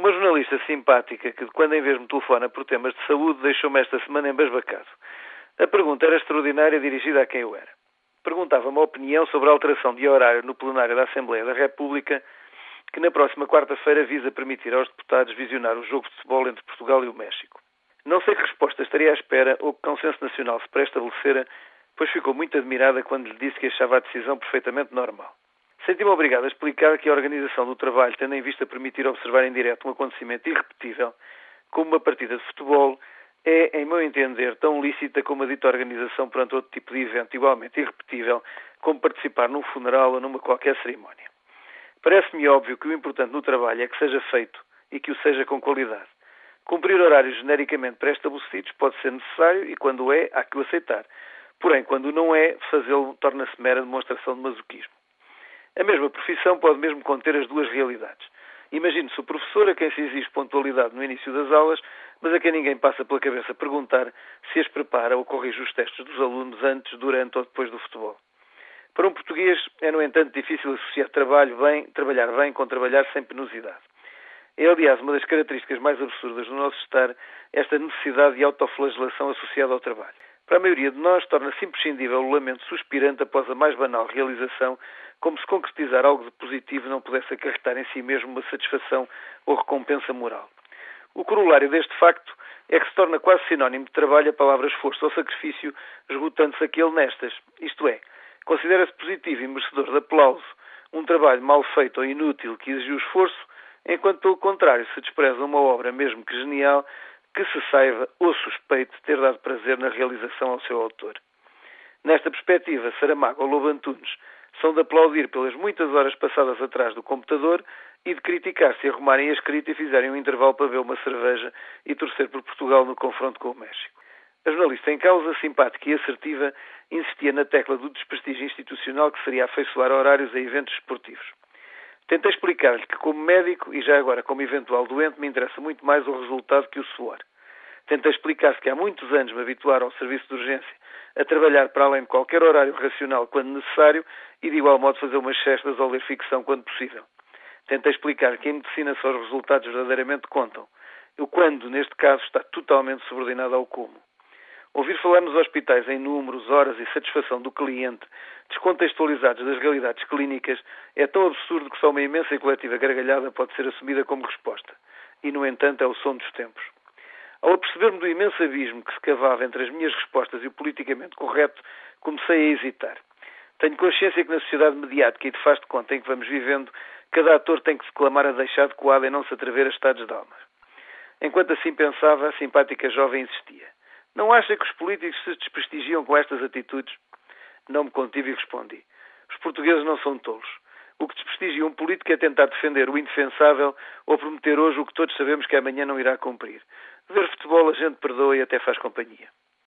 Uma jornalista simpática que, quando em vez me telefona por temas de saúde, deixou-me esta semana embasbacado. A pergunta era extraordinária, dirigida a quem eu era. Perguntava-me a opinião sobre a alteração de horário no plenário da Assembleia da República, que na próxima quarta-feira visa permitir aos deputados visionar o jogo de futebol entre Portugal e o México. Não sei que resposta estaria à espera ou que consenso nacional se pré-estabelecera, pois ficou muito admirada quando lhe disse que achava a decisão perfeitamente normal. Senti-me obrigado a explicar que a organização do trabalho, tendo em vista permitir observar em direto um acontecimento irrepetível, como uma partida de futebol, é, em meu entender, tão lícita como a dita organização perante outro tipo de evento igualmente irrepetível, como participar num funeral ou numa qualquer cerimónia. Parece-me óbvio que o importante no trabalho é que seja feito e que o seja com qualidade. Cumprir horários genericamente pré-estabelecidos pode ser necessário e, quando é, há que o aceitar. Porém, quando não é, fazê-lo torna-se mera demonstração de masoquismo. A mesma profissão pode mesmo conter as duas realidades. Imagine-se o professor a quem se exige pontualidade no início das aulas, mas a quem ninguém passa pela cabeça perguntar se as prepara ou corrige os testes dos alunos antes, durante ou depois do futebol. Para um português é, no entanto, difícil associar trabalho bem, trabalhar bem com trabalhar sem penosidade. É, aliás, uma das características mais absurdas do nosso estar esta necessidade de autoflagelação associada ao trabalho. Para a maioria de nós, torna-se imprescindível o lamento suspirante após a mais banal realização, como se concretizar algo de positivo não pudesse acarretar em si mesmo uma satisfação ou recompensa moral. O corolário deste facto é que se torna quase sinónimo de trabalho a palavra esforço ou sacrifício, esgotando-se aquele nestas. Isto é, considera-se positivo e merecedor de aplauso um trabalho mal feito ou inútil que exigiu esforço, enquanto, pelo contrário, se despreza uma obra, mesmo que genial, que se saiba ou suspeite ter dado prazer na realização ao seu autor. Nesta perspectiva, Saramago ou Lobo Antunes são de aplaudir pelas muitas horas passadas atrás do computador e de criticar se arrumarem a escrita e fizerem um intervalo para beber uma cerveja e torcer por Portugal no confronto com o México. A jornalista em causa, simpática e assertiva, insistia na tecla do desprestígio institucional que seria afeiçoar horários a eventos esportivos. Tentei explicar-lhe que, como médico e já agora como eventual doente, me interessa muito mais o resultado que o suor. Tentei explicar-se que há muitos anos me habituaram ao serviço de urgência a trabalhar para além de qualquer horário racional quando necessário e de igual modo fazer umas cestas ou ler ficção quando possível. Tentei explicar que em medicina só os resultados verdadeiramente contam. O quando, neste caso, está totalmente subordinado ao como. Ouvir falar nos hospitais em números, horas e satisfação do cliente, descontextualizados das realidades clínicas, é tão absurdo que só uma imensa e coletiva gargalhada pode ser assumida como resposta. E, no entanto, é o som dos tempos. Ao aperceber-me do imenso abismo que se cavava entre as minhas respostas e o politicamente correto, comecei a hesitar. Tenho consciência que na sociedade mediática e de faz de conta em que vamos vivendo, cada ator tem que se clamar a deixar de coada e não se atrever a estados de alma. Enquanto assim pensava, a simpática jovem insistia. Não acha que os políticos se desprestigiam com estas atitudes? Não me contive e respondi. Os portugueses não são tolos. O que desprestigia um político é tentar defender o indefensável ou prometer hoje o que todos sabemos que amanhã não irá cumprir. Ver futebol a gente perdoa e até faz companhia.